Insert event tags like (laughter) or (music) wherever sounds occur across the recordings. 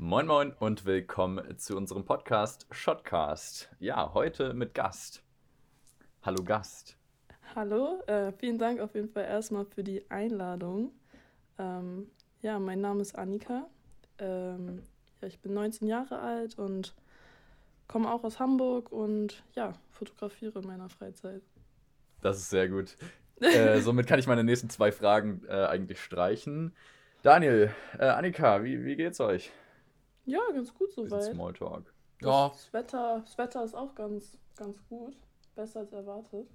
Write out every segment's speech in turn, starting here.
Moin Moin und willkommen zu unserem Podcast Shotcast. Ja, heute mit Gast. Hallo Gast. Hallo, äh, vielen Dank auf jeden Fall erstmal für die Einladung. Ähm, ja, mein Name ist Annika. Ähm, ja, ich bin 19 Jahre alt und komme auch aus Hamburg und ja, fotografiere in meiner Freizeit. Das ist sehr gut. (laughs) äh, somit kann ich meine nächsten zwei Fragen äh, eigentlich streichen. Daniel, äh, Annika, wie, wie geht's euch? Ja, ganz gut soweit. Smalltalk. Ja. Das Wetter, das Wetter ist auch ganz, ganz gut. Besser als erwartet.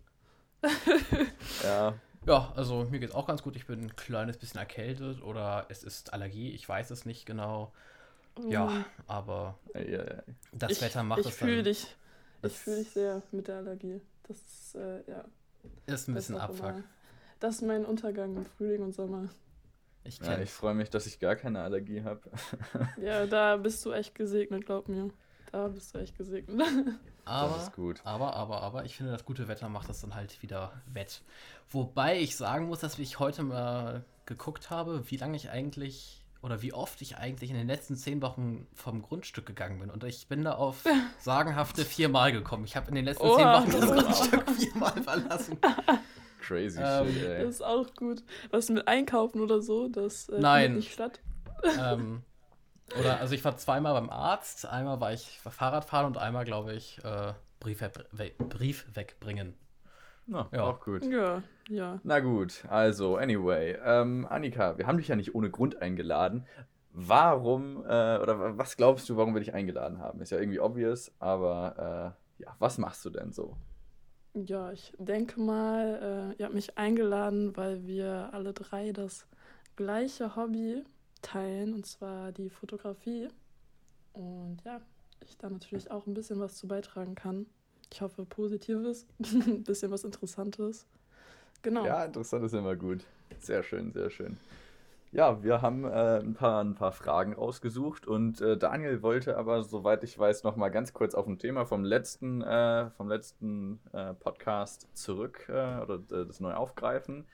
(laughs) ja. Ja, also mir geht's auch ganz gut. Ich bin ein kleines bisschen erkältet oder es ist Allergie, ich weiß es nicht genau. Ja, mm. aber das ich, Wetter macht ich es fühl dann. Dich, ich fühle dich sehr mit der Allergie. Das ist, äh, ja. Ist ein bisschen Abfuck. Das ist mein Untergang im Frühling und Sommer. Ich, ja, ich freue mich, dass ich gar keine Allergie habe. (laughs) ja, da bist du echt gesegnet, glaub mir. Da bist du echt gesegnet. (laughs) Aber, das ist gut. aber, aber, aber, ich finde, das gute Wetter macht das dann halt wieder wett. Wobei ich sagen muss, dass ich heute mal geguckt habe, wie lange ich eigentlich oder wie oft ich eigentlich in den letzten zehn Wochen vom Grundstück gegangen bin. Und ich bin da auf (laughs) sagenhafte viermal gekommen. Ich habe in den letzten oh, zehn Wochen das Grundstück viermal verlassen. Crazy ähm, shit, ey. Das ist auch gut. Was mit Einkaufen oder so, das äh, Nein. nicht statt. Ähm, oder, also ich war zweimal beim Arzt, einmal war ich Fahrradfahren und einmal, glaube ich, äh, Brief, we Brief wegbringen. Na, ja. auch gut. Ja, ja. Na gut, also, anyway. Ähm, Annika, wir haben dich ja nicht ohne Grund eingeladen. Warum, äh, oder was glaubst du, warum wir dich eingeladen haben? Ist ja irgendwie obvious, aber äh, ja, was machst du denn so? Ja, ich denke mal, äh, ihr habt mich eingeladen, weil wir alle drei das gleiche Hobby teilen, und zwar die Fotografie. Und ja, ich da natürlich auch ein bisschen was zu beitragen kann. Ich hoffe, Positives, ein (laughs) bisschen was Interessantes. Genau. Ja, interessant ist immer gut. Sehr schön, sehr schön. Ja, wir haben äh, ein, paar, ein paar Fragen rausgesucht und äh, Daniel wollte aber, soweit ich weiß, noch mal ganz kurz auf ein Thema vom letzten, äh, vom letzten äh, Podcast zurück äh, oder äh, das neu aufgreifen.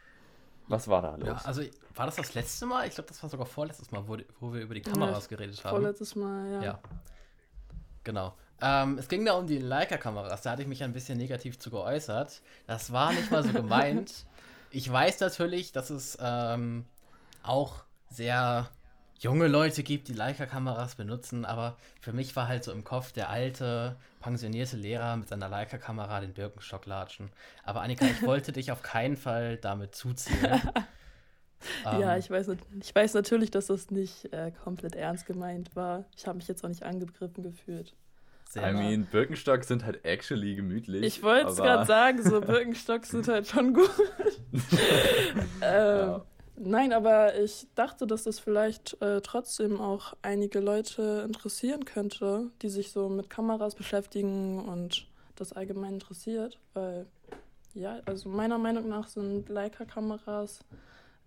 Was war da los? Ja, also war das das letzte Mal? Ich glaube, das war sogar vorletztes Mal, wo, wo wir über die Kameras ja, geredet haben. Vorletztes Mal, ja. Ja, genau. Ähm, es ging da um die Leica-Kameras. Da hatte ich mich ein bisschen negativ zu geäußert. Das war nicht mal so (laughs) gemeint. ich weiß natürlich, dass es ähm, auch sehr junge Leute gibt, die Leica-Kameras benutzen, aber für mich war halt so im Kopf der alte, pensionierte Lehrer mit seiner Leica-Kamera den Birkenstock latschen. Aber Annika, ich (laughs) wollte dich auf keinen Fall damit zuziehen. (laughs) ja, ähm, ich, weiß, ich weiß natürlich, dass das nicht äh, komplett ernst gemeint war. Ich habe mich jetzt auch nicht angegriffen gefühlt. Sehr I mean, Birkenstocks sind halt actually gemütlich. Ich wollte es gerade sagen, so (laughs) Birkenstocks sind halt schon gut. ähm, ja. Nein, aber ich dachte, dass das vielleicht äh, trotzdem auch einige Leute interessieren könnte, die sich so mit Kameras beschäftigen und das allgemein interessiert. Weil, ja, also meiner Meinung nach sind Leica-Kameras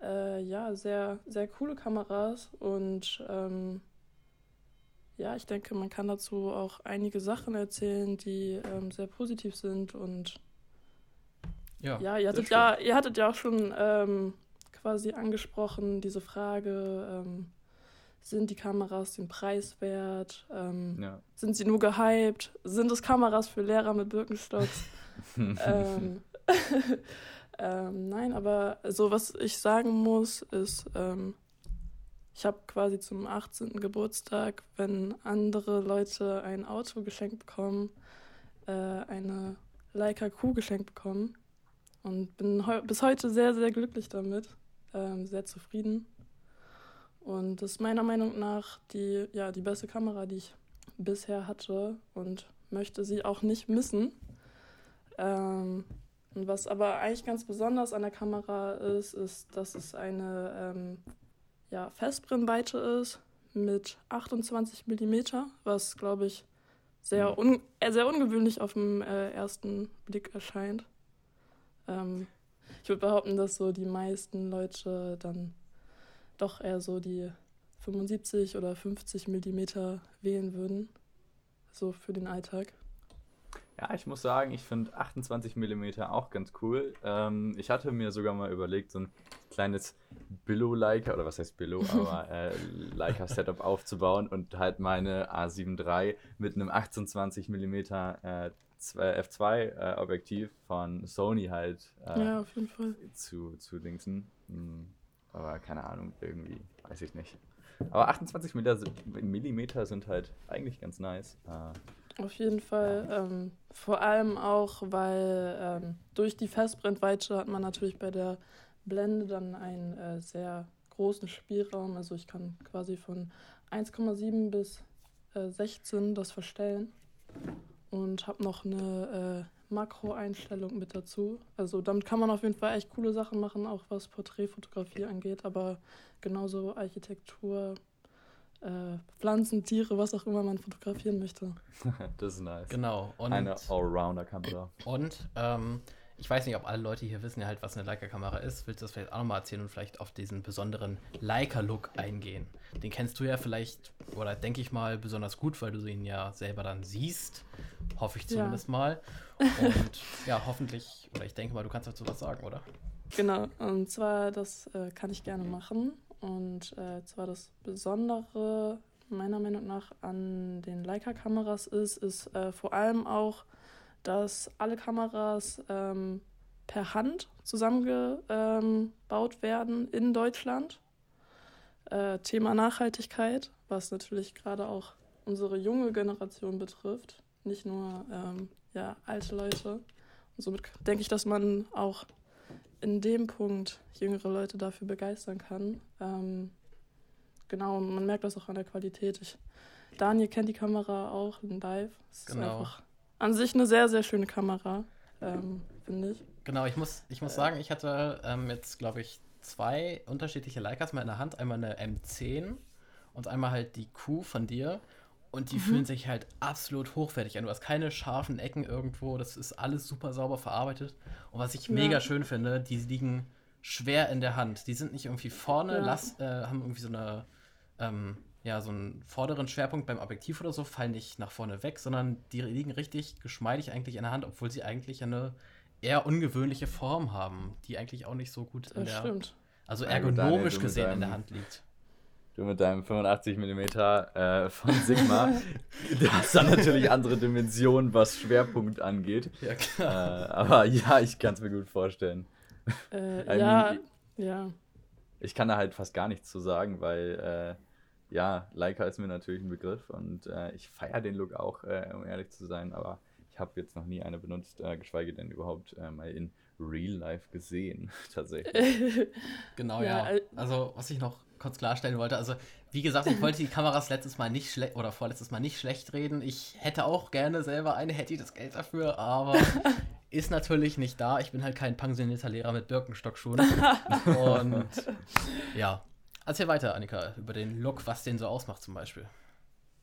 äh, ja sehr, sehr coole Kameras und ähm, ja, ich denke, man kann dazu auch einige Sachen erzählen, die ähm, sehr positiv sind und ja, ja ihr hattet ja, ihr hattet ja auch schon ähm, quasi angesprochen, diese Frage, ähm, sind die Kameras den Preis wert? Ähm, ja. Sind sie nur gehypt? Sind es Kameras für Lehrer mit Birkenstocks? (laughs) ähm, (laughs) ähm, nein, aber so was ich sagen muss, ist, ähm, ich habe quasi zum 18. Geburtstag, wenn andere Leute ein Auto geschenkt bekommen, äh, eine Leica Q geschenkt bekommen und bin bis heute sehr, sehr glücklich damit ähm, sehr zufrieden. Und das ist meiner Meinung nach die, ja, die beste Kamera, die ich bisher hatte und möchte sie auch nicht missen. Ähm, und was aber eigentlich ganz besonders an der Kamera ist, ist, dass es eine ähm, ja, Festbrennweite ist mit 28 mm, was glaube ich sehr, mhm. un äh, sehr ungewöhnlich auf den äh, ersten Blick erscheint. Ähm, ich würde behaupten, dass so die meisten Leute dann doch eher so die 75 oder 50 Millimeter wählen würden. So für den Alltag. Ja, ich muss sagen, ich finde 28 mm auch ganz cool. Ähm, ich hatte mir sogar mal überlegt, so ein kleines Billo-Leica, oder was heißt Billo, (laughs) aber äh, Leica-Setup aufzubauen und halt meine A7 III mit einem 28 mm äh, F2-Objektiv äh, von Sony halt äh, ja, auf jeden Fall. zu, zu dingsen. Hm, aber keine Ahnung, irgendwie, weiß ich nicht. Aber 28 mm sind halt eigentlich ganz nice. Äh, Auf jeden Fall. Ähm, vor allem auch, weil ähm, durch die Festbrennweite hat man natürlich bei der Blende dann einen äh, sehr großen Spielraum. Also ich kann quasi von 1,7 bis äh, 16 das verstellen und habe noch eine äh, Makro-Einstellung mit dazu. Also damit kann man auf jeden Fall echt coole Sachen machen, auch was Porträtfotografie angeht, aber genauso Architektur, äh, Pflanzen, Tiere, was auch immer man fotografieren möchte. (laughs) das ist nice. Genau. Und, Eine Allrounder-Kamera. Und ähm, ich weiß nicht, ob alle Leute hier wissen ja halt, was eine Leica-Kamera ist. Willst du das vielleicht auch nochmal erzählen und vielleicht auf diesen besonderen Leica-Look eingehen? Den kennst du ja vielleicht, oder denke ich mal, besonders gut, weil du ihn ja selber dann siehst. Hoffe ich zumindest ja. mal. Und (laughs) ja, hoffentlich, oder ich denke mal, du kannst dazu was sagen, oder? Genau, und zwar, das äh, kann ich gerne machen. Und äh, zwar das Besondere meiner Meinung nach an den Leica-Kameras ist, ist äh, vor allem auch, dass alle Kameras ähm, per Hand zusammengebaut werden in Deutschland. Äh, Thema Nachhaltigkeit, was natürlich gerade auch unsere junge Generation betrifft, nicht nur ähm, ja, alte Leute. Und somit denke ich, dass man auch in dem Punkt jüngere Leute dafür begeistern kann. Ähm, genau, man merkt das auch an der Qualität. Ich, Daniel kennt die Kamera auch in Live. Es genau. ist einfach an sich eine sehr, sehr schöne Kamera, ähm, finde ich. Genau, ich muss, ich muss äh, sagen, ich hatte ähm, jetzt, glaube ich, zwei unterschiedliche Leicas mal in der Hand. Einmal eine M10 und einmal halt die Q von dir. Und die mhm. fühlen sich halt absolut hochwertig an. Du hast keine scharfen Ecken irgendwo. Das ist alles super sauber verarbeitet. Und was ich ja. mega schön finde, die liegen schwer in der Hand. Die sind nicht irgendwie vorne, ja. lass, äh, haben irgendwie so eine, ähm, ja, so einen vorderen Schwerpunkt beim Objektiv oder so, fallen nicht nach vorne weg, sondern die liegen richtig geschmeidig eigentlich in der Hand, obwohl sie eigentlich eine eher ungewöhnliche Form haben, die eigentlich auch nicht so gut in das der, stimmt. also ergonomisch gesehen in der Hand liegt. Du mit deinem 85 mm äh, von Sigma, (laughs) du hast dann natürlich andere Dimensionen, was Schwerpunkt angeht. Ja, klar. Äh, aber ja, ich kann es mir gut vorstellen. Äh, ja, mean, ja. Ich kann da halt fast gar nichts zu sagen, weil äh, ja, Leica ist mir natürlich ein Begriff und äh, ich feiere den Look auch, äh, um ehrlich zu sein, aber ich habe jetzt noch nie eine benutzt, geschweige denn überhaupt mal in Real Life gesehen, (laughs) tatsächlich. (laughs) genau, ja. ja. Also, was ich noch kurz klarstellen wollte. Also, wie gesagt, ich wollte die Kameras letztes Mal nicht schlecht oder vorletztes Mal nicht schlecht reden. Ich hätte auch gerne selber eine, hätte ich das Geld dafür, aber (laughs) ist natürlich nicht da. Ich bin halt kein pensionierter Lehrer mit Birkenstockschuhen. Und ja. Erzähl weiter, Annika, über den Look, was den so ausmacht zum Beispiel.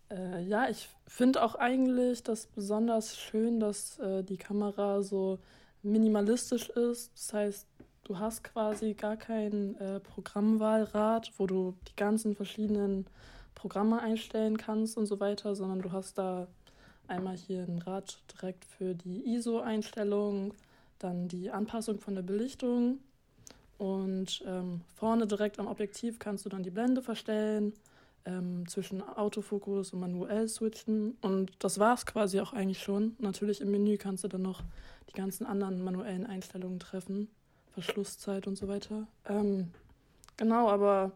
Äh, ja, ich finde auch eigentlich das besonders schön, dass äh, die Kamera so minimalistisch ist. Das heißt, Du hast quasi gar kein äh, Programmwahlrad, wo du die ganzen verschiedenen Programme einstellen kannst und so weiter, sondern du hast da einmal hier ein Rad direkt für die ISO-Einstellung, dann die Anpassung von der Belichtung und ähm, vorne direkt am Objektiv kannst du dann die Blende verstellen, ähm, zwischen Autofokus und manuell switchen und das war es quasi auch eigentlich schon. Natürlich im Menü kannst du dann noch die ganzen anderen manuellen Einstellungen treffen. Verschlusszeit und so weiter. Ähm, genau, aber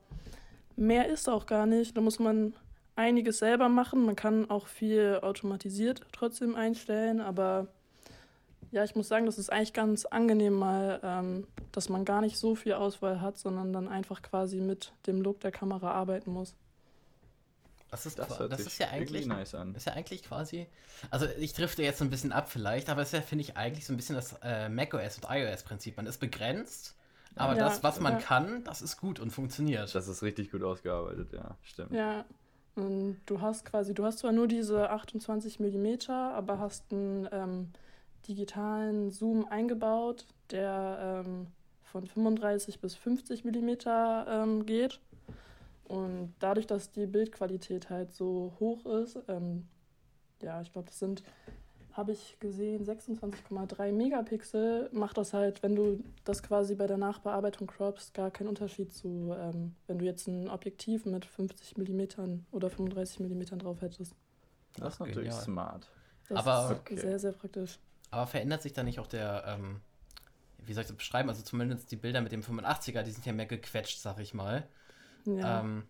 mehr ist auch gar nicht. Da muss man einiges selber machen. Man kann auch viel automatisiert trotzdem einstellen, aber ja, ich muss sagen, das ist eigentlich ganz angenehm mal, ähm, dass man gar nicht so viel Auswahl hat, sondern dann einfach quasi mit dem Look der Kamera arbeiten muss. Das ist, das, das ist ja eigentlich, nice an. ist ja eigentlich quasi, also ich drifte jetzt ein bisschen ab vielleicht, aber es ist ja, finde ich, eigentlich so ein bisschen das äh, macOS und iOS-Prinzip. Man ist begrenzt, aber ja, das, was man ja. kann, das ist gut und funktioniert. Das ist richtig gut ausgearbeitet, ja, stimmt. Ja, und du hast quasi, du hast zwar nur diese 28 mm, aber hast einen ähm, digitalen Zoom eingebaut, der ähm, von 35 bis 50 mm ähm, geht. Und dadurch, dass die Bildqualität halt so hoch ist, ähm, ja, ich glaube, das sind habe ich gesehen, 26,3 Megapixel macht das halt, wenn du das quasi bei der Nachbearbeitung croppst, gar keinen Unterschied zu, ähm, wenn du jetzt ein Objektiv mit 50 mm oder 35 mm drauf hättest. Das ist natürlich genial. smart. Das aber, ist okay. sehr, sehr praktisch. Aber verändert sich da nicht auch der, ähm, wie soll ich das beschreiben? Also zumindest die Bilder mit dem 85er, die sind ja mehr gequetscht, sag ich mal. Ja. Ähm,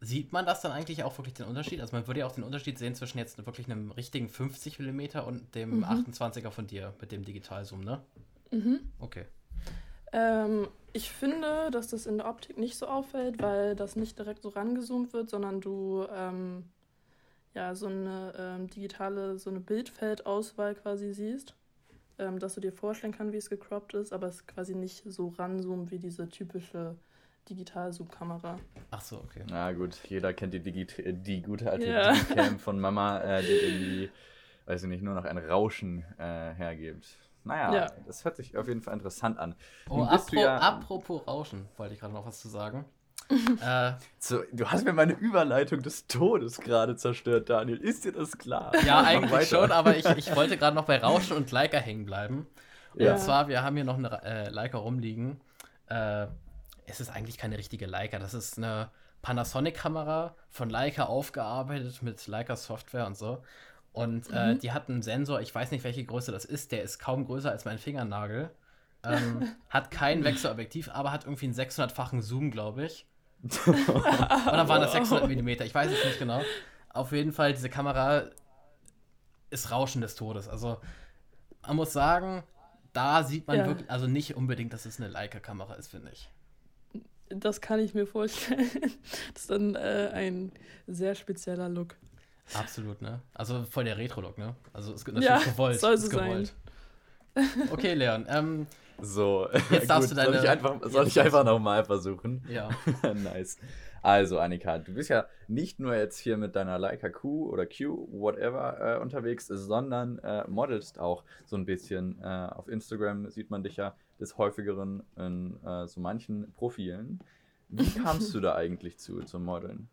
Sieht man das dann eigentlich auch wirklich den Unterschied? Also man würde ja auch den Unterschied sehen zwischen jetzt wirklich einem richtigen 50 mm und dem mhm. 28er von dir mit dem Digitalzoom, ne? Mhm. Okay. Ähm, ich finde, dass das in der Optik nicht so auffällt, weil das nicht direkt so rangezoomt wird, sondern du ähm, ja so eine ähm, digitale, so eine Bildfeldauswahl quasi siehst, ähm, dass du dir vorstellen kannst, wie es gecroppt ist, aber es quasi nicht so ranzoomt wie diese typische Digital-Zoom-Kamera. Ach so, okay. Na gut, jeder kennt die, Digi die gute alte ja. Digicam (laughs) von Mama, äh, die irgendwie, weiß ich nicht, nur noch ein Rauschen äh, hergibt. Naja, ja. das hört sich auf jeden Fall interessant an. Oh, apro ja, apropos Rauschen, wollte ich gerade noch was zu sagen. (laughs) äh, so, du hast mir meine Überleitung des Todes gerade zerstört, Daniel. Ist dir das klar? Ja, eigentlich schon, aber ich, ich wollte gerade noch bei Rauschen und Leica hängen bleiben. Ja. Und zwar, wir haben hier noch eine äh, Leica rumliegen. Äh, es ist eigentlich keine richtige Leica. Das ist eine Panasonic-Kamera von Leica aufgearbeitet mit Leica Software und so. Und äh, mhm. die hat einen Sensor, ich weiß nicht, welche Größe das ist, der ist kaum größer als mein Fingernagel. Ähm, (laughs) hat kein Wechselobjektiv, aber hat irgendwie einen 600-fachen Zoom, glaube ich. Oder waren das 600 mm? Ich weiß es nicht genau. Auf jeden Fall, diese Kamera ist Rauschen des Todes. Also, man muss sagen, da sieht man ja. wirklich, also nicht unbedingt, dass es eine Leica-Kamera ist, finde ich. Das kann ich mir vorstellen. (laughs) Das ist dann äh, ein sehr spezieller Look. Absolut, ne? Also voll der Retro-Look, ne? Also es ist natürlich ja, gewollt. Soll es gewollt. sein. Okay, Leon. Ähm, so, jetzt (laughs) darfst gut, du deine. Soll ich einfach, soll ich einfach nochmal versuchen? Ja. (laughs) nice. Also, Annika, du bist ja nicht nur jetzt hier mit deiner Leica Q oder Q, whatever, äh, unterwegs, sondern äh, modelst auch so ein bisschen. Äh, auf Instagram sieht man dich ja des Häufigeren in äh, so manchen Profilen. Wie (laughs) kamst du da eigentlich zu, zum Modeln?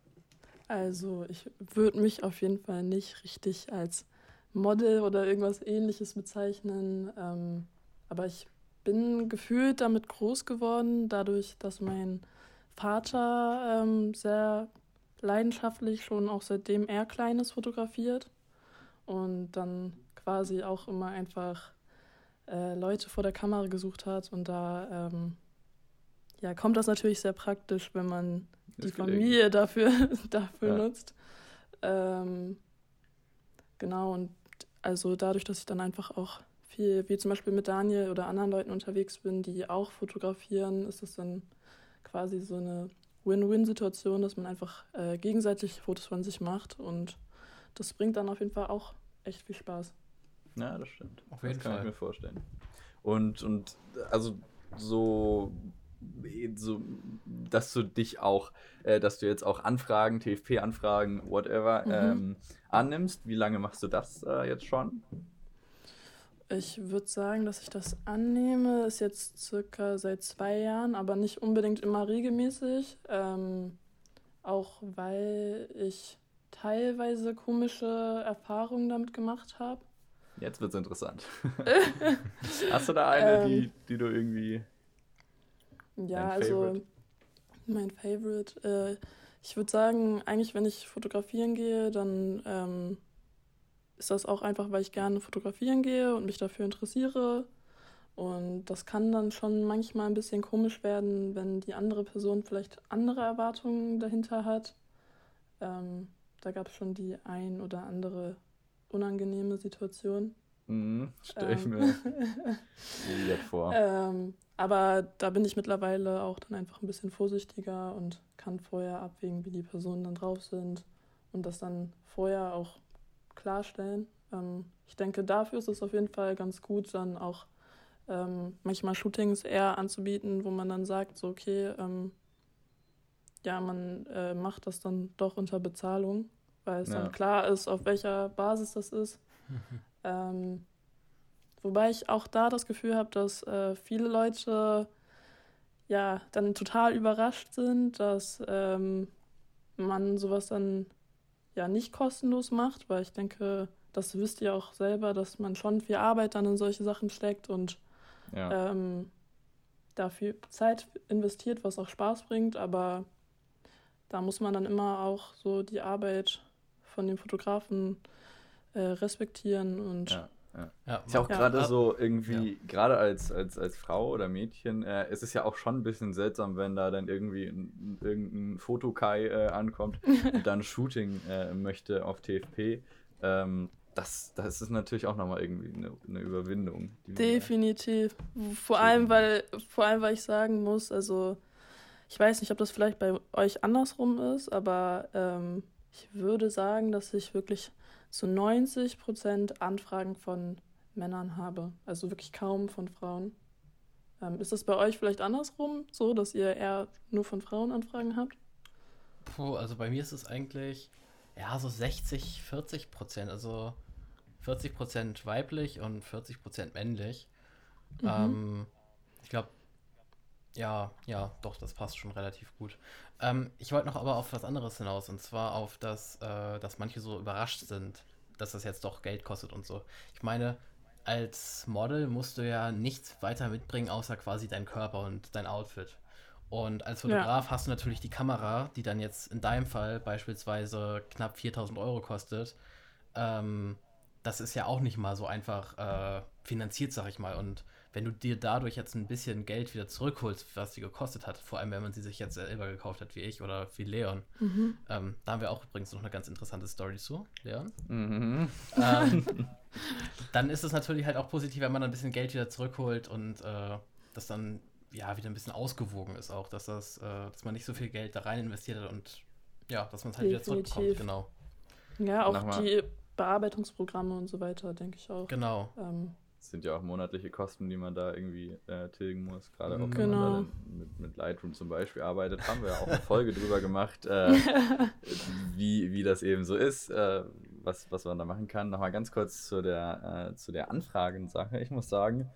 Also, ich würde mich auf jeden Fall nicht richtig als Model oder irgendwas ähnliches bezeichnen. Ähm, aber ich bin gefühlt damit groß geworden, dadurch, dass mein Vater ähm, sehr leidenschaftlich schon auch seitdem er Kleines fotografiert und dann quasi auch immer einfach äh, Leute vor der Kamera gesucht hat und da ähm, ja, kommt das natürlich sehr praktisch, wenn man die Familie (laughs) dafür, dafür ja. nutzt. Ähm, genau, und also dadurch, dass ich dann einfach auch viel, wie zum Beispiel mit Daniel oder anderen Leuten unterwegs bin, die auch fotografieren, ist es dann quasi so eine Win-Win-Situation, dass man einfach äh, gegenseitig Fotos von sich macht und das bringt dann auf jeden Fall auch echt viel Spaß. Ja, das stimmt. Auf jeden das kann Fall. ich mir vorstellen. Und, und also so, so, dass du dich auch, äh, dass du jetzt auch Anfragen, TFP-Anfragen, whatever, mhm. ähm, annimmst. Wie lange machst du das äh, jetzt schon? Ich würde sagen, dass ich das annehme, ist jetzt circa seit zwei Jahren, aber nicht unbedingt immer regelmäßig. Ähm, auch weil ich teilweise komische Erfahrungen damit gemacht habe. Jetzt wird es interessant. (laughs) Hast du da eine, ähm, die, die du irgendwie. Ja, also mein Favorite. Äh, ich würde sagen, eigentlich, wenn ich fotografieren gehe, dann ähm, ist das auch einfach, weil ich gerne fotografieren gehe und mich dafür interessiere. Und das kann dann schon manchmal ein bisschen komisch werden, wenn die andere Person vielleicht andere Erwartungen dahinter hat. Ähm, da gab es schon die ein oder andere unangenehme Situation. Mhm, Stelle ich ähm, mir (laughs) jetzt vor. Ähm, aber da bin ich mittlerweile auch dann einfach ein bisschen vorsichtiger und kann vorher abwägen, wie die Personen dann drauf sind und das dann vorher auch klarstellen. Ähm, ich denke, dafür ist es auf jeden Fall ganz gut, dann auch ähm, manchmal Shootings eher anzubieten, wo man dann sagt, so okay, ähm, ja, man äh, macht das dann doch unter Bezahlung, weil es ja. dann klar ist, auf welcher Basis das ist. (laughs) ähm, wobei ich auch da das Gefühl habe, dass äh, viele Leute ja dann total überrascht sind, dass ähm, man sowas dann ja nicht kostenlos macht, weil ich denke, das wisst ihr auch selber, dass man schon viel Arbeit dann in solche Sachen steckt und ja. ähm, dafür Zeit investiert, was auch Spaß bringt, aber da muss man dann immer auch so die Arbeit von dem Fotografen äh, respektieren und ja. Ja. ja. Ist ja auch gerade ja. so irgendwie, ja. gerade als, als, als Frau oder Mädchen, äh, ist es ja auch schon ein bisschen seltsam, wenn da dann irgendwie ein, irgendein Fotokai äh, ankommt und dann (laughs) Shooting äh, möchte auf TFP. Ähm, das, das ist natürlich auch nochmal irgendwie eine, eine Überwindung. Definitiv. Vor allem, weil, vor allem, weil ich sagen muss, also ich weiß nicht, ob das vielleicht bei euch andersrum ist, aber ähm, ich würde sagen, dass ich wirklich zu 90 Prozent Anfragen von Männern habe. Also wirklich kaum von Frauen. Ähm, ist das bei euch vielleicht andersrum, so dass ihr eher nur von Frauen Anfragen habt? Puh, also bei mir ist es eigentlich ja so 60, 40 Prozent. Also 40 Prozent weiblich und 40 Prozent männlich. Mhm. Ähm, ich glaube, ja, ja, doch, das passt schon relativ gut. Ähm, ich wollte noch aber auf was anderes hinaus, und zwar auf das, äh, dass manche so überrascht sind, dass das jetzt doch Geld kostet und so. Ich meine, als Model musst du ja nichts weiter mitbringen, außer quasi dein Körper und dein Outfit. Und als Fotograf ja. hast du natürlich die Kamera, die dann jetzt in deinem Fall beispielsweise knapp 4000 Euro kostet. Ähm, das ist ja auch nicht mal so einfach äh, finanziert, sag ich mal. Und wenn du dir dadurch jetzt ein bisschen Geld wieder zurückholst, was sie gekostet hat, vor allem wenn man sie sich jetzt selber gekauft hat, wie ich oder wie Leon, mhm. ähm, da haben wir auch übrigens noch eine ganz interessante Story zu, Leon. Mhm. Ähm, (laughs) dann ist es natürlich halt auch positiv, wenn man ein bisschen Geld wieder zurückholt und äh, das dann ja wieder ein bisschen ausgewogen ist auch, dass das, äh, dass man nicht so viel Geld da rein investiert hat und ja, dass man es halt Definitiv. wieder zurückbekommt, genau. Ja, auch die Bearbeitungsprogramme und so weiter, denke ich auch. Genau. Ähm, das sind ja auch monatliche Kosten, die man da irgendwie äh, tilgen muss. Gerade auch wenn genau. man da mit, mit, Lightroom zum Beispiel arbeitet, haben wir ja auch eine (laughs) Folge drüber gemacht, äh, (laughs) wie, wie das eben so ist, äh, was, was man da machen kann. Nochmal ganz kurz zu der, äh, zu der Anfragensache. Ich muss sagen,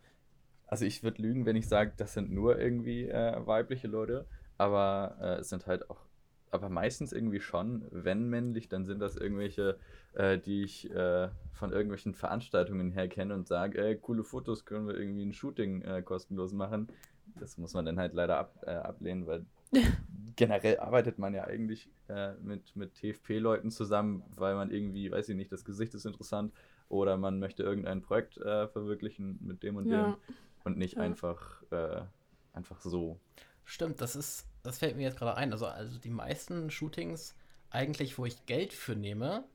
also ich würde lügen, wenn ich sage, das sind nur irgendwie äh, weibliche Leute, aber äh, es sind halt auch aber meistens irgendwie schon. Wenn männlich, dann sind das irgendwelche, äh, die ich äh, von irgendwelchen Veranstaltungen her kenne und sage, ey, coole Fotos können wir irgendwie ein Shooting äh, kostenlos machen. Das muss man dann halt leider ab, äh, ablehnen, weil (laughs) generell arbeitet man ja eigentlich äh, mit, mit TFP-Leuten zusammen, weil man irgendwie, weiß ich nicht, das Gesicht ist interessant oder man möchte irgendein Projekt äh, verwirklichen mit dem und ja. dem und nicht ja. einfach, einfach so. Stimmt, das ist das fällt mir jetzt gerade ein. Also, also die meisten Shootings, eigentlich, wo ich Geld für nehme,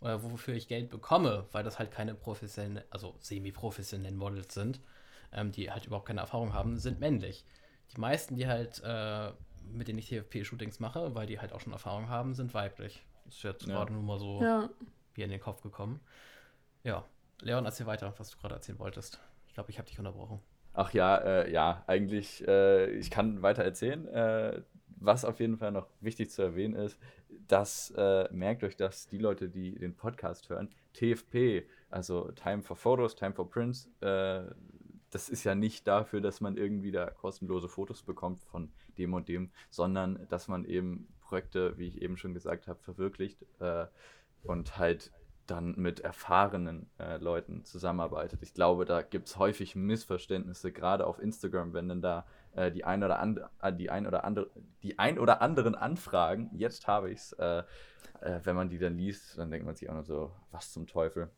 oder wofür ich Geld bekomme, weil das halt keine professionellen, also semi-professionellen Models sind, ähm, die halt überhaupt keine Erfahrung haben, sind männlich. Die meisten, die halt, äh, mit denen ich TFP-Shootings mache, weil die halt auch schon Erfahrung haben, sind weiblich. Das ist jetzt ja. gerade nur mal so ja. wie in den Kopf gekommen. Ja, Leon, erzähl weiter, was du gerade erzählen wolltest. Ich glaube, ich habe dich unterbrochen. Ach ja, äh, ja, eigentlich, äh, ich kann weiter erzählen. Äh, was auf jeden Fall noch wichtig zu erwähnen ist, dass, äh, merkt euch, dass die Leute, die den Podcast hören, TFP, also Time for Photos, Time for Prints, äh, das ist ja nicht dafür, dass man irgendwie da kostenlose Fotos bekommt von dem und dem, sondern dass man eben Projekte, wie ich eben schon gesagt habe, verwirklicht äh, und halt dann mit erfahrenen äh, Leuten zusammenarbeitet. Ich glaube, da gibt es häufig Missverständnisse, gerade auf Instagram, wenn dann da äh, die ein oder andere, äh, die ein oder andere, die ein oder anderen Anfragen, jetzt habe ich es, äh, äh, wenn man die dann liest, dann denkt man sich auch nur so, was zum Teufel.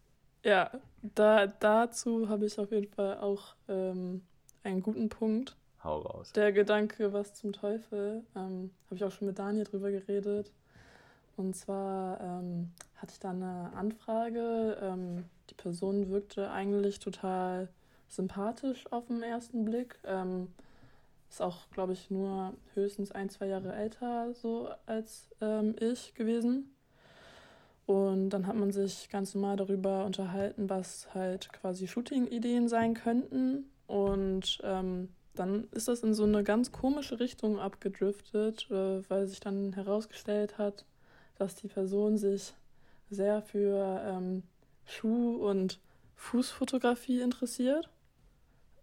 Ja, da, dazu habe ich auf jeden Fall auch ähm, einen guten Punkt. Hau raus. Der Gedanke, was zum Teufel, ähm, habe ich auch schon mit Daniel drüber geredet. Und zwar ähm, hatte ich da eine Anfrage. Ähm, die Person wirkte eigentlich total sympathisch auf den ersten Blick. Ähm, ist auch, glaube ich, nur höchstens ein, zwei Jahre älter so als ähm, ich gewesen. Und dann hat man sich ganz normal darüber unterhalten, was halt quasi Shooting-Ideen sein könnten. Und ähm, dann ist das in so eine ganz komische Richtung abgedriftet, äh, weil sich dann herausgestellt hat, dass die Person sich sehr für ähm, Schuh- und Fußfotografie interessiert.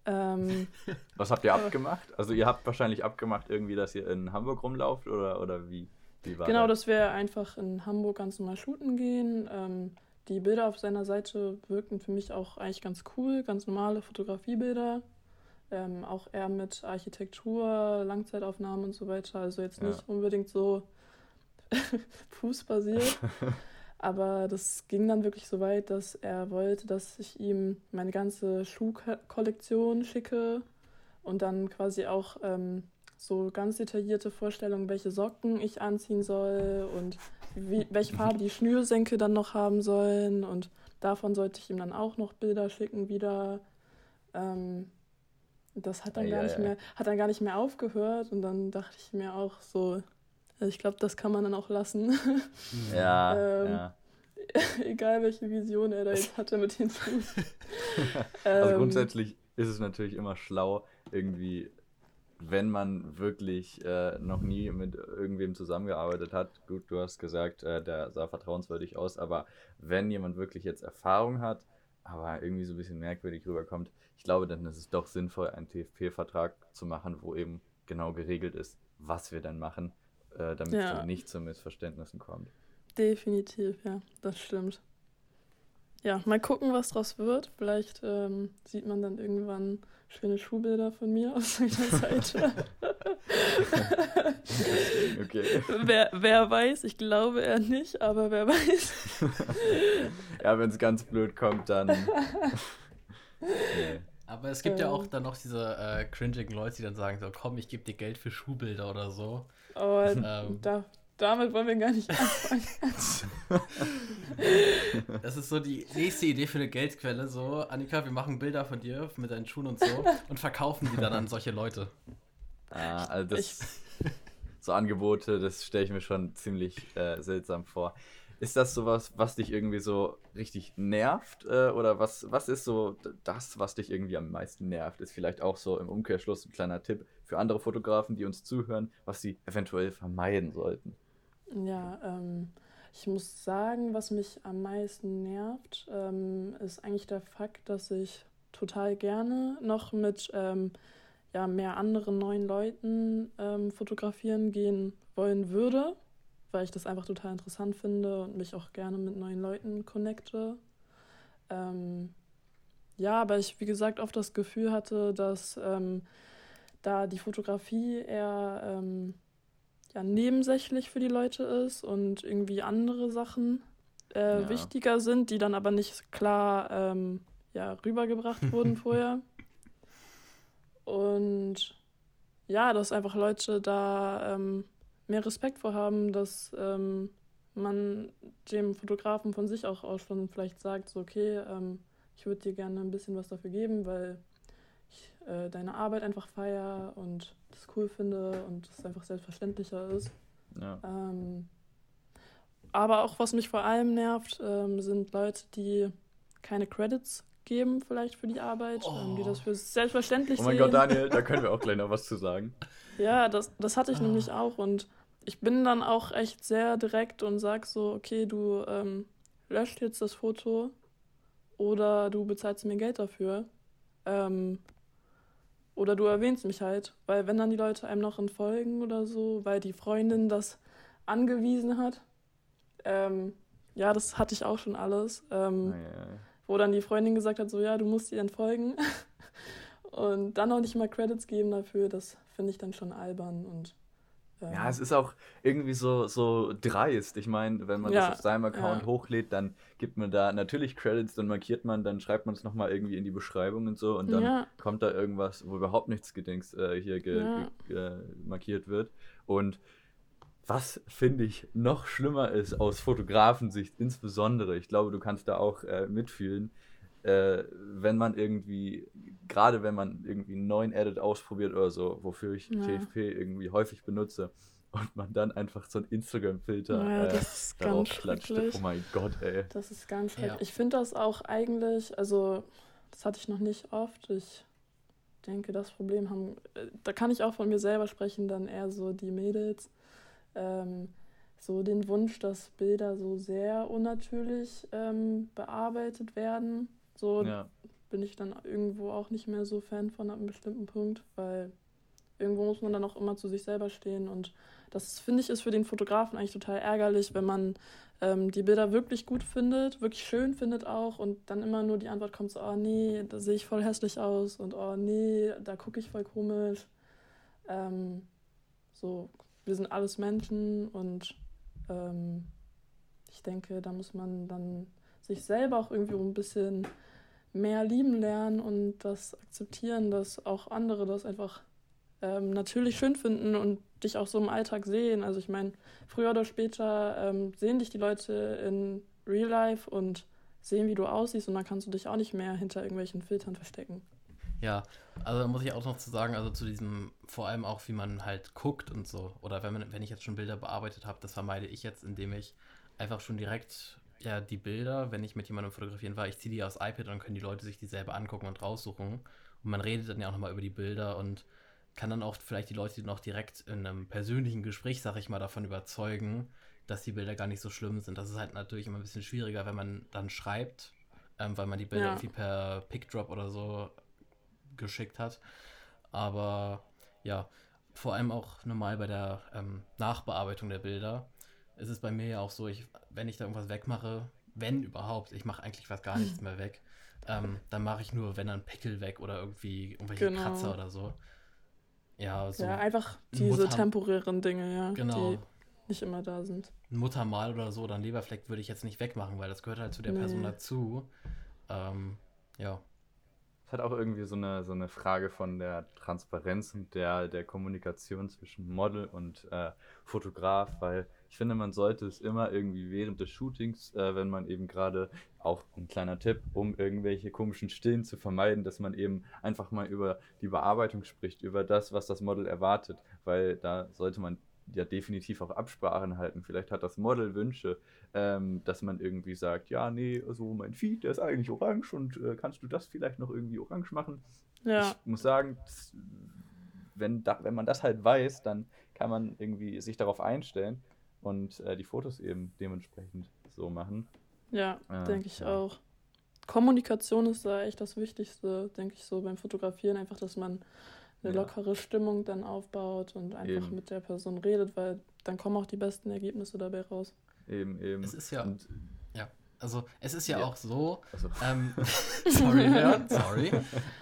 Ähm, (laughs) Was habt ihr abgemacht? Also ihr habt wahrscheinlich abgemacht irgendwie, dass ihr in Hamburg rumlauft oder, oder wie, wie war Genau, das? dass wir einfach in Hamburg ganz normal shooten gehen. Ähm, die Bilder auf seiner Seite wirkten für mich auch eigentlich ganz cool, ganz normale Fotografiebilder. Ähm, auch eher mit Architektur, Langzeitaufnahmen und so weiter. Also jetzt nicht ja. unbedingt so (laughs) fußbasiert. (laughs) Aber das ging dann wirklich so weit, dass er wollte, dass ich ihm meine ganze Schuhkollektion schicke und dann quasi auch ähm, so ganz detaillierte Vorstellungen, welche Socken ich anziehen soll und wie, welche Farbe die Schnürsenkel dann noch haben sollen. Und davon sollte ich ihm dann auch noch Bilder schicken wieder. Ähm, das hat dann, ja, gar nicht ja. mehr, hat dann gar nicht mehr aufgehört und dann dachte ich mir auch so, ich glaube, das kann man dann auch lassen. Ja, ähm, ja. (laughs) Egal welche Vision er da jetzt (laughs) hatte mit den Schuhen. also ähm, grundsätzlich ist es natürlich immer schlau, irgendwie, wenn man wirklich äh, noch nie mit irgendwem zusammengearbeitet hat, gut, du hast gesagt, äh, der sah vertrauenswürdig aus, aber wenn jemand wirklich jetzt Erfahrung hat, aber irgendwie so ein bisschen merkwürdig rüberkommt, ich glaube, dann ist es doch sinnvoll, einen TFP-Vertrag zu machen, wo eben genau geregelt ist, was wir dann machen, äh, damit ja. es nicht zu Missverständnissen kommt. Definitiv, ja, das stimmt. Ja, mal gucken, was draus wird. Vielleicht ähm, sieht man dann irgendwann schöne Schuhbilder von mir auf seiner (laughs) Seite. (laughs) okay. wer, wer weiß, ich glaube eher nicht, aber wer weiß. (laughs) ja, wenn es ganz blöd kommt, dann. nee. Aber es gibt ähm, ja auch dann noch diese äh, cringigen Leute, die dann sagen so, komm, ich gebe dir Geld für Schuhbilder oder so. Oh, ähm, da, damit wollen wir gar nicht anfangen. (laughs) das ist so die nächste Idee für eine Geldquelle. So, Annika, wir machen Bilder von dir mit deinen Schuhen und so und verkaufen die dann an solche Leute. Ah, also das, (laughs) so Angebote, das stelle ich mir schon ziemlich äh, seltsam vor. Ist das sowas, was dich irgendwie so richtig nervt? Äh, oder was, was ist so das, was dich irgendwie am meisten nervt? Ist vielleicht auch so im Umkehrschluss ein kleiner Tipp für andere Fotografen, die uns zuhören, was sie eventuell vermeiden sollten. Ja, ähm, ich muss sagen, was mich am meisten nervt, ähm, ist eigentlich der Fakt, dass ich total gerne noch mit ähm, ja, mehr anderen neuen Leuten ähm, fotografieren gehen wollen würde weil ich das einfach total interessant finde und mich auch gerne mit neuen Leuten connecte. Ähm, ja, aber ich, wie gesagt, oft das Gefühl hatte, dass ähm, da die Fotografie eher ähm, ja, nebensächlich für die Leute ist und irgendwie andere Sachen äh, ja. wichtiger sind, die dann aber nicht klar ähm, ja, rübergebracht (laughs) wurden vorher. Und ja, dass einfach Leute da ähm, mehr Respekt vor haben, dass ähm, man dem Fotografen von sich auch, auch schon vielleicht sagt, so okay, ähm, ich würde dir gerne ein bisschen was dafür geben, weil ich äh, deine Arbeit einfach feiere und das cool finde und es einfach selbstverständlicher ist. Ja. Ähm, aber auch was mich vor allem nervt, ähm, sind Leute, die keine Credits geben, vielleicht für die Arbeit, oh. die das für selbstverständlich sehen. Oh mein sehen. Gott, Daniel, da (laughs) können wir auch gleich noch was zu sagen. Ja, das, das hatte ich oh. nämlich auch und ich bin dann auch echt sehr direkt und sag so, okay, du ähm, löscht jetzt das Foto oder du bezahlst mir Geld dafür. Ähm, oder du erwähnst mich halt, weil wenn dann die Leute einem noch entfolgen oder so, weil die Freundin das angewiesen hat, ähm, ja, das hatte ich auch schon alles, ähm, ja, ja. wo dann die Freundin gesagt hat, so ja, du musst ihr entfolgen (laughs) und dann noch nicht mal Credits geben dafür, das finde ich dann schon albern und ja, es ist auch irgendwie so, so dreist. Ich meine, wenn man ja, das auf seinem Account ja. hochlädt, dann gibt man da natürlich Credits, dann markiert man, dann schreibt man es nochmal irgendwie in die Beschreibung und so und dann ja. kommt da irgendwas, wo überhaupt nichts gedings äh, hier ge, ge, markiert wird. Und was finde ich noch schlimmer ist aus Fotografensicht insbesondere, ich glaube, du kannst da auch äh, mitfühlen, äh, wenn man irgendwie, gerade wenn man irgendwie einen neuen Edit ausprobiert oder so, wofür ich ja. TFP irgendwie häufig benutze, und man dann einfach so einen Instagram-Filter ja, äh, darauf klatscht. Oh mein Gott, ey. Das ist ganz schrecklich. Ja. Ich finde das auch eigentlich, also das hatte ich noch nicht oft. Ich denke, das Problem haben, äh, da kann ich auch von mir selber sprechen, dann eher so die Mädels. Ähm, so den Wunsch, dass Bilder so sehr unnatürlich ähm, bearbeitet werden. So ja. Bin ich dann irgendwo auch nicht mehr so Fan von einem bestimmten Punkt, weil irgendwo muss man dann auch immer zu sich selber stehen. Und das finde ich ist für den Fotografen eigentlich total ärgerlich, wenn man ähm, die Bilder wirklich gut findet, wirklich schön findet auch und dann immer nur die Antwort kommt so, oh nee, da sehe ich voll hässlich aus und oh nee, da gucke ich voll komisch. Ähm, so, wir sind alles Menschen und ähm, ich denke, da muss man dann sich selber auch irgendwie ein bisschen mehr lieben lernen und das akzeptieren, dass auch andere das einfach ähm, natürlich schön finden und dich auch so im Alltag sehen. Also ich meine, früher oder später ähm, sehen dich die Leute in Real Life und sehen, wie du aussiehst und dann kannst du dich auch nicht mehr hinter irgendwelchen Filtern verstecken. Ja, also da muss ich auch noch zu sagen, also zu diesem, vor allem auch, wie man halt guckt und so. Oder wenn, man, wenn ich jetzt schon Bilder bearbeitet habe, das vermeide ich jetzt, indem ich einfach schon direkt, ja, die Bilder, wenn ich mit jemandem fotografieren war, ich ziehe die aufs iPad und dann können die Leute sich die selber angucken und raussuchen. Und man redet dann ja auch nochmal über die Bilder und kann dann auch vielleicht die Leute noch direkt in einem persönlichen Gespräch, sag ich mal, davon überzeugen, dass die Bilder gar nicht so schlimm sind. Das ist halt natürlich immer ein bisschen schwieriger, wenn man dann schreibt, ähm, weil man die Bilder ja. irgendwie per Pickdrop oder so geschickt hat. Aber ja, vor allem auch normal bei der ähm, Nachbearbeitung der Bilder ist es bei mir ja auch so, ich, wenn ich da irgendwas wegmache, wenn überhaupt, ich mache eigentlich fast gar nichts mehr weg, ähm, dann mache ich nur, wenn dann Pickel weg oder irgendwie irgendwelche genau. Kratzer oder so. Ja, so ja einfach diese Mutter temporären Dinge, ja. Genau. Die nicht immer da sind. Ein Muttermal oder so oder ein Leberfleck würde ich jetzt nicht wegmachen, weil das gehört halt zu der nee. Person dazu. Ähm, ja. Es hat auch irgendwie so eine, so eine Frage von der Transparenz und der, der Kommunikation zwischen Model und äh, Fotograf, weil ich finde, man sollte es immer irgendwie während des Shootings, äh, wenn man eben gerade, auch ein kleiner Tipp, um irgendwelche komischen Stillen zu vermeiden, dass man eben einfach mal über die Bearbeitung spricht, über das, was das Model erwartet, weil da sollte man ja definitiv auch Absprachen halten. Vielleicht hat das Model Wünsche, ähm, dass man irgendwie sagt, ja, nee, also mein Feed, der ist eigentlich orange und äh, kannst du das vielleicht noch irgendwie orange machen? Ja. Ich muss sagen, wenn, da, wenn man das halt weiß, dann kann man irgendwie sich darauf einstellen und äh, die Fotos eben dementsprechend so machen. Ja, äh, denke ich ja. auch. Kommunikation ist da echt das Wichtigste, denke ich so beim Fotografieren, einfach, dass man eine ja. lockere Stimmung dann aufbaut und einfach eben. mit der Person redet, weil dann kommen auch die besten Ergebnisse dabei raus. Eben, eben. Es ist ja. Und, ja. Also es ist ja, ja. auch so. Also. Ähm, (laughs) (laughs) sorry, (laughs) sorry.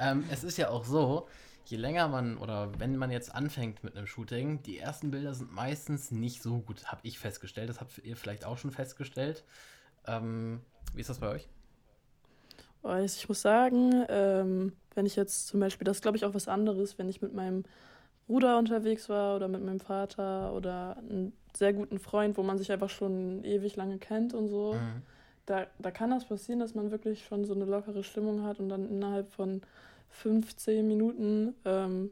ähm, es ist ja auch so, je länger man oder wenn man jetzt anfängt mit einem Shooting, die ersten Bilder sind meistens nicht so gut, habe ich festgestellt. Das habt ihr vielleicht auch schon festgestellt. Ähm, wie ist das bei euch? Ich muss sagen, ähm, wenn ich jetzt zum Beispiel, das glaube ich auch was anderes, wenn ich mit meinem Bruder unterwegs war oder mit meinem Vater oder einem sehr guten Freund, wo man sich einfach schon ewig lange kennt und so, mhm. da, da kann das passieren, dass man wirklich schon so eine lockere Stimmung hat und dann innerhalb von 15 Minuten ähm,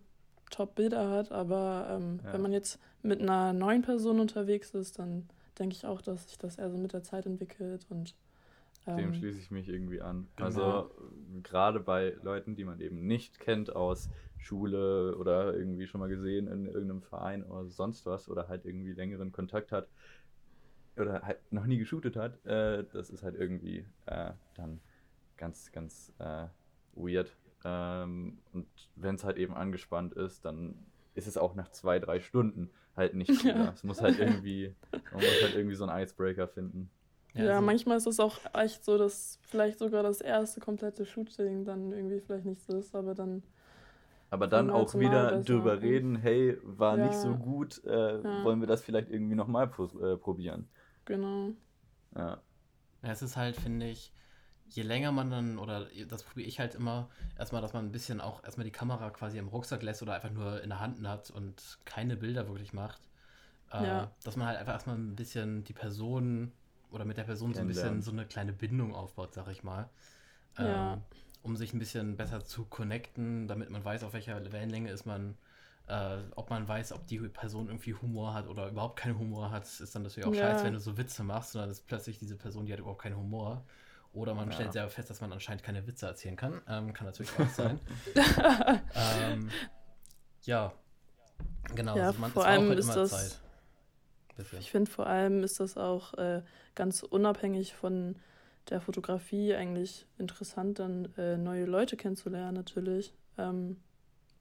Top-Bilder hat. Aber ähm, ja. wenn man jetzt mit einer neuen Person unterwegs ist, dann denke ich auch, dass sich das eher so mit der Zeit entwickelt und dem ähm, schließe ich mich irgendwie an. Genau. Also gerade bei Leuten, die man eben nicht kennt aus Schule oder irgendwie schon mal gesehen in irgendeinem Verein oder sonst was oder halt irgendwie längeren Kontakt hat oder halt noch nie geshootet hat, äh, das ist halt irgendwie äh, dann ganz, ganz äh, weird. Ähm, und wenn es halt eben angespannt ist, dann ist es auch nach zwei, drei Stunden halt nicht (laughs) cooler. Ja. Es muss halt irgendwie, man muss halt irgendwie so einen Icebreaker finden. Ja, ja also manchmal ist es auch echt so, dass vielleicht sogar das erste komplette Shooting dann irgendwie vielleicht nicht so ist, aber dann. Aber dann auch wieder drüber reden, hey, war ja. nicht so gut, äh, ja. wollen wir das vielleicht irgendwie nochmal äh, probieren. Genau. Ja. Es ist halt, finde ich, je länger man dann, oder das probiere ich halt immer, erstmal, dass man ein bisschen auch erstmal die Kamera quasi im Rucksack lässt oder einfach nur in der Hand hat und keine Bilder wirklich macht. Äh, dass man halt einfach erstmal ein bisschen die Person oder mit der Person so ein bisschen so eine kleine Bindung aufbaut, sag ich mal. Ja. Ähm, um sich ein bisschen besser zu connecten, damit man weiß, auf welcher Wellenlänge ist man, äh, ob man weiß, ob die Person irgendwie Humor hat oder überhaupt keinen Humor hat, ist dann natürlich auch ja. scheiße, wenn du so Witze machst, sondern ist plötzlich diese Person, die hat überhaupt keinen Humor. Oder man ja. stellt selber fest, dass man anscheinend keine Witze erzählen kann. Ähm, kann natürlich auch sein. (laughs) ähm, ja, genau. Ja, also man, vor allem halt ist das, Zeit. Ich finde vor allem ist das auch äh, ganz unabhängig von der Fotografie eigentlich interessant, dann äh, neue Leute kennenzulernen natürlich. Ähm,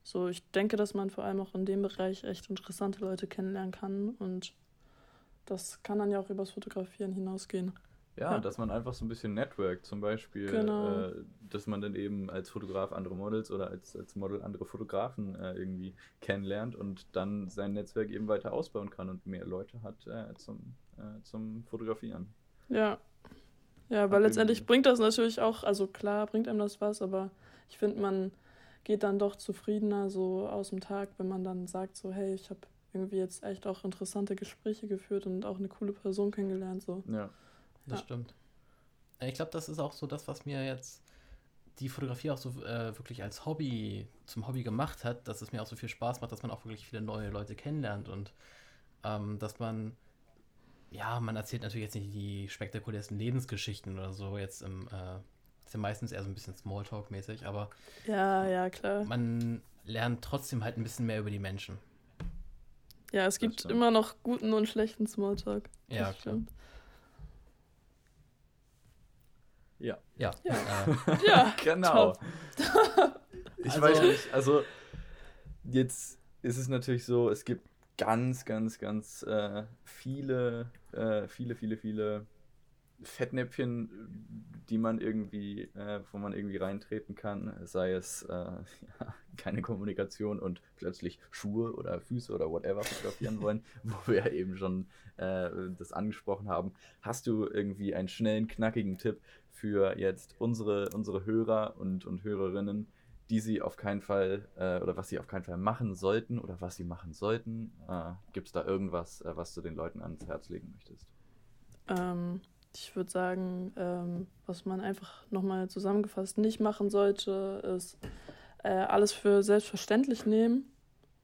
so, ich denke, dass man vor allem auch in dem Bereich echt interessante Leute kennenlernen kann und das kann dann ja auch übers Fotografieren hinausgehen. Ja, dass man einfach so ein bisschen networkt, zum Beispiel, genau. äh, dass man dann eben als Fotograf andere Models oder als, als Model andere Fotografen äh, irgendwie kennenlernt und dann sein Netzwerk eben weiter ausbauen kann und mehr Leute hat äh, zum, äh, zum Fotografieren. Ja. Ja, weil letztendlich bringt das natürlich auch, also klar bringt einem das was, aber ich finde, man geht dann doch zufriedener so aus dem Tag, wenn man dann sagt, so, hey, ich habe irgendwie jetzt echt auch interessante Gespräche geführt und auch eine coole Person kennengelernt. So. Ja. Das ja. stimmt. Ich glaube, das ist auch so das, was mir jetzt die Fotografie auch so äh, wirklich als Hobby zum Hobby gemacht hat, dass es mir auch so viel Spaß macht, dass man auch wirklich viele neue Leute kennenlernt und ähm, dass man, ja, man erzählt natürlich jetzt nicht die spektakulärsten Lebensgeschichten oder so jetzt im, äh, ist ja meistens eher so ein bisschen Smalltalk-mäßig, aber ja, ja, klar. Man lernt trotzdem halt ein bisschen mehr über die Menschen. Ja, es gibt immer noch guten und schlechten Smalltalk. Ja, klar. Ja. Ja. Ja, äh. (laughs) ja (laughs) genau. ich also, weiß nicht, also jetzt ist es natürlich so, es gibt ganz, ganz, ganz äh, viele, äh, viele, viele, viele Fettnäpfchen, die man irgendwie, äh, wo man irgendwie reintreten kann, sei es äh, (laughs) ja, keine Kommunikation und plötzlich Schuhe oder Füße oder whatever fotografieren wollen, (laughs) wo wir ja eben schon äh, das angesprochen haben. Hast du irgendwie einen schnellen, knackigen Tipp für jetzt unsere, unsere Hörer und, und Hörerinnen, die sie auf keinen Fall äh, oder was sie auf keinen Fall machen sollten oder was sie machen sollten? Äh, Gibt es da irgendwas, äh, was du den Leuten ans Herz legen möchtest? Ähm, ich würde sagen, ähm, was man einfach nochmal zusammengefasst nicht machen sollte, ist äh, alles für selbstverständlich nehmen.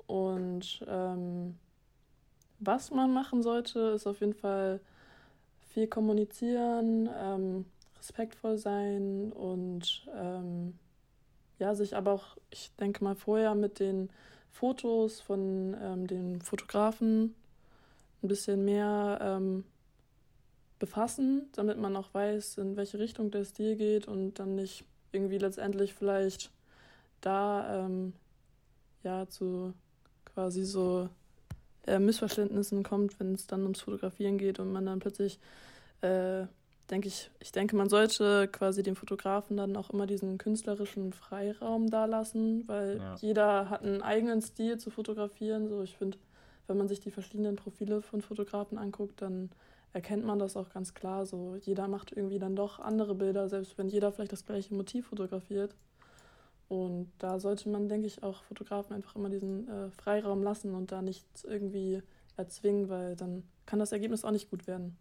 Und ähm, was man machen sollte, ist auf jeden Fall viel kommunizieren, ähm, respektvoll sein und ähm, ja, sich aber auch, ich denke mal, vorher mit den Fotos von ähm, den Fotografen ein bisschen mehr ähm, befassen, damit man auch weiß, in welche Richtung der Stil geht und dann nicht irgendwie letztendlich vielleicht da ähm, ja zu quasi so äh, Missverständnissen kommt, wenn es dann ums Fotografieren geht und man dann plötzlich äh, denke ich, ich denke, man sollte quasi dem Fotografen dann auch immer diesen künstlerischen Freiraum da lassen, weil ja. jeder hat einen eigenen Stil zu fotografieren. So, ich finde, wenn man sich die verschiedenen Profile von Fotografen anguckt, dann erkennt man das auch ganz klar. So, jeder macht irgendwie dann doch andere Bilder, selbst wenn jeder vielleicht das gleiche Motiv fotografiert. Und da sollte man, denke ich, auch Fotografen einfach immer diesen äh, Freiraum lassen und da nichts irgendwie erzwingen, weil dann kann das Ergebnis auch nicht gut werden.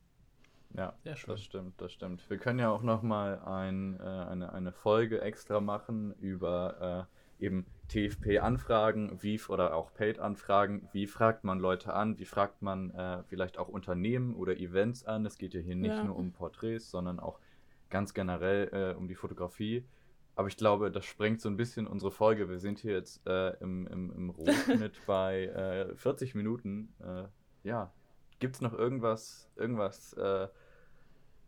Ja, ja das stimmt, das stimmt. Wir können ja auch nochmal ein, äh, eine, eine Folge extra machen über äh, eben TFP-Anfragen, wie oder auch Paid-Anfragen. Wie fragt man Leute an? Wie fragt man äh, vielleicht auch Unternehmen oder Events an? Es geht ja hier nicht ja. nur um Porträts, sondern auch ganz generell äh, um die Fotografie. Aber ich glaube, das sprengt so ein bisschen unsere Folge. Wir sind hier jetzt äh, im, im, im Rohschnitt (laughs) bei 40 äh, Minuten. ja, gibt es noch irgendwas, irgendwas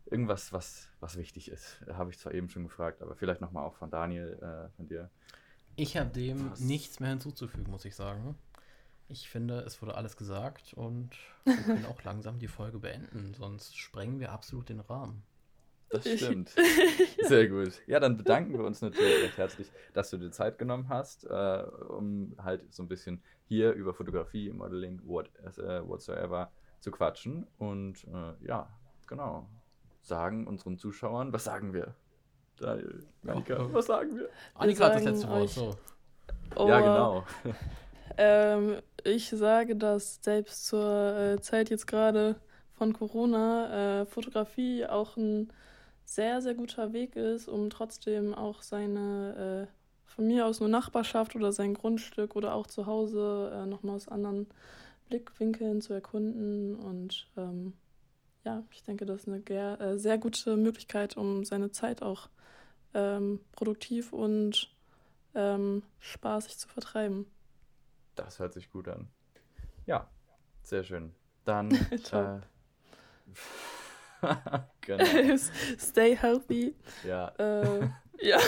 irgendwas, was, was wichtig ist. Habe ich zwar eben schon gefragt, aber vielleicht nochmal auch von Daniel, äh, von dir. Ich habe dem was? nichts mehr hinzuzufügen, muss ich sagen. Ich finde, es wurde alles gesagt und wir können auch langsam die Folge beenden, sonst sprengen wir absolut den Rahmen. Das (laughs) stimmt. Sehr gut. Ja, dann bedanken wir uns natürlich recht herzlich, dass du dir Zeit genommen hast, äh, um halt so ein bisschen hier über Fotografie, Modeling, what, uh, whatsoever zu quatschen. Und äh, ja, genau sagen unseren Zuschauern, was sagen wir? Daniel, Annika, oh, was sagen wir? Annika hat das letzte Wort, so. Oh, ja, genau. ähm, ich sage, dass selbst zur äh, Zeit jetzt gerade von Corona äh, Fotografie auch ein sehr, sehr guter Weg ist, um trotzdem auch seine äh, von mir aus nur Nachbarschaft oder sein Grundstück oder auch zu Hause äh, nochmal aus anderen Blickwinkeln zu erkunden und ähm, ja, ich denke, das ist eine äh, sehr gute Möglichkeit, um seine Zeit auch ähm, produktiv und ähm, spaßig zu vertreiben. Das hört sich gut an. Ja, sehr schön. Dann. (laughs) äh, (laughs) genau. (laughs) Stay healthy. Ja. Äh, ja.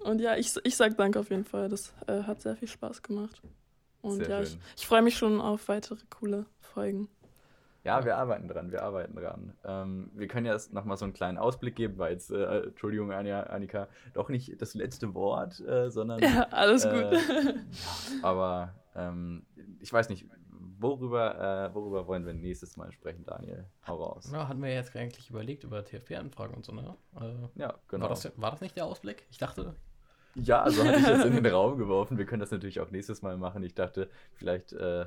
und ja, ich, ich sag danke auf jeden Fall. Das äh, hat sehr viel Spaß gemacht. Und Sehr ja, schön. ich, ich freue mich schon auf weitere coole Folgen. Ja, wir arbeiten dran, wir arbeiten dran. Ähm, wir können ja jetzt nochmal so einen kleinen Ausblick geben, weil jetzt, äh, Entschuldigung, Annika, doch nicht das letzte Wort, äh, sondern. (laughs) Ja, alles äh, gut. ja, aber ähm, ich weiß nicht, worüber, äh, worüber wollen wir nächstes Mal sprechen, Daniel? Hau raus. Ja, hatten wir jetzt eigentlich überlegt über TFP-Anfragen und so, ne? Äh, ja, genau. War das, war das nicht der Ausblick? Ich dachte. Ja, also hatte ich jetzt in (laughs) den Raum geworfen. Wir können das natürlich auch nächstes Mal machen. Ich dachte, vielleicht äh,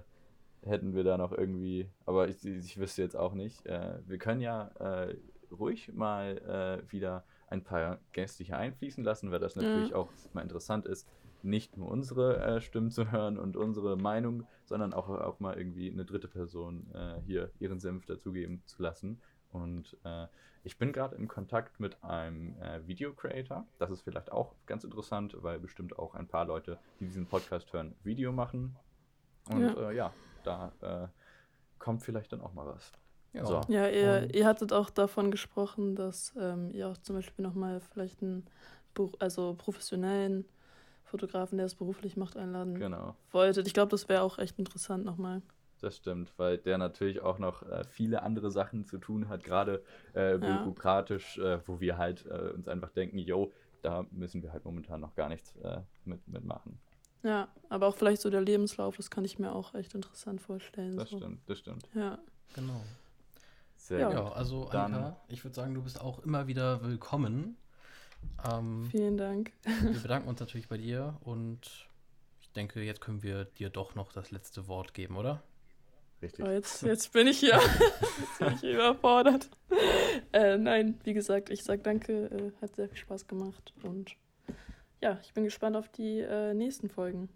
hätten wir da noch irgendwie, aber ich, ich wüsste jetzt auch nicht. Äh, wir können ja äh, ruhig mal äh, wieder ein paar Gäste hier einfließen lassen, weil das natürlich ja. auch mal interessant ist, nicht nur unsere äh, Stimmen zu hören und unsere Meinung, sondern auch, auch mal irgendwie eine dritte Person äh, hier ihren Senf dazugeben zu lassen. Und äh, ich bin gerade im Kontakt mit einem Video Creator. Das ist vielleicht auch ganz interessant, weil bestimmt auch ein paar Leute, die diesen Podcast hören, Video machen. Und ja, ja da äh, kommt vielleicht dann auch mal was. Ja, so. ja ihr, ihr hattet auch davon gesprochen, dass ähm, ihr auch zum Beispiel nochmal vielleicht einen also professionellen Fotografen, der es beruflich macht, einladen genau. wolltet. Ich glaube, das wäre auch echt interessant nochmal. Das stimmt, weil der natürlich auch noch äh, viele andere Sachen zu tun hat, gerade äh, bürokratisch, ja. äh, wo wir halt äh, uns einfach denken, yo, da müssen wir halt momentan noch gar nichts äh, mit, mitmachen. Ja, aber auch vielleicht so der Lebenslauf, das kann ich mir auch echt interessant vorstellen. Das so. stimmt, das stimmt. Ja. Genau. Sehr ja. gut. Ja, also Dann, ich würde sagen, du bist auch immer wieder willkommen. Ähm, Vielen Dank. Wir bedanken uns natürlich bei dir und ich denke, jetzt können wir dir doch noch das letzte Wort geben, oder? Richtig. Oh, jetzt, jetzt bin ich hier. (laughs) jetzt bin ich überfordert. Äh, nein, wie gesagt, ich sage danke, äh, hat sehr viel Spaß gemacht und ja, ich bin gespannt auf die äh, nächsten Folgen.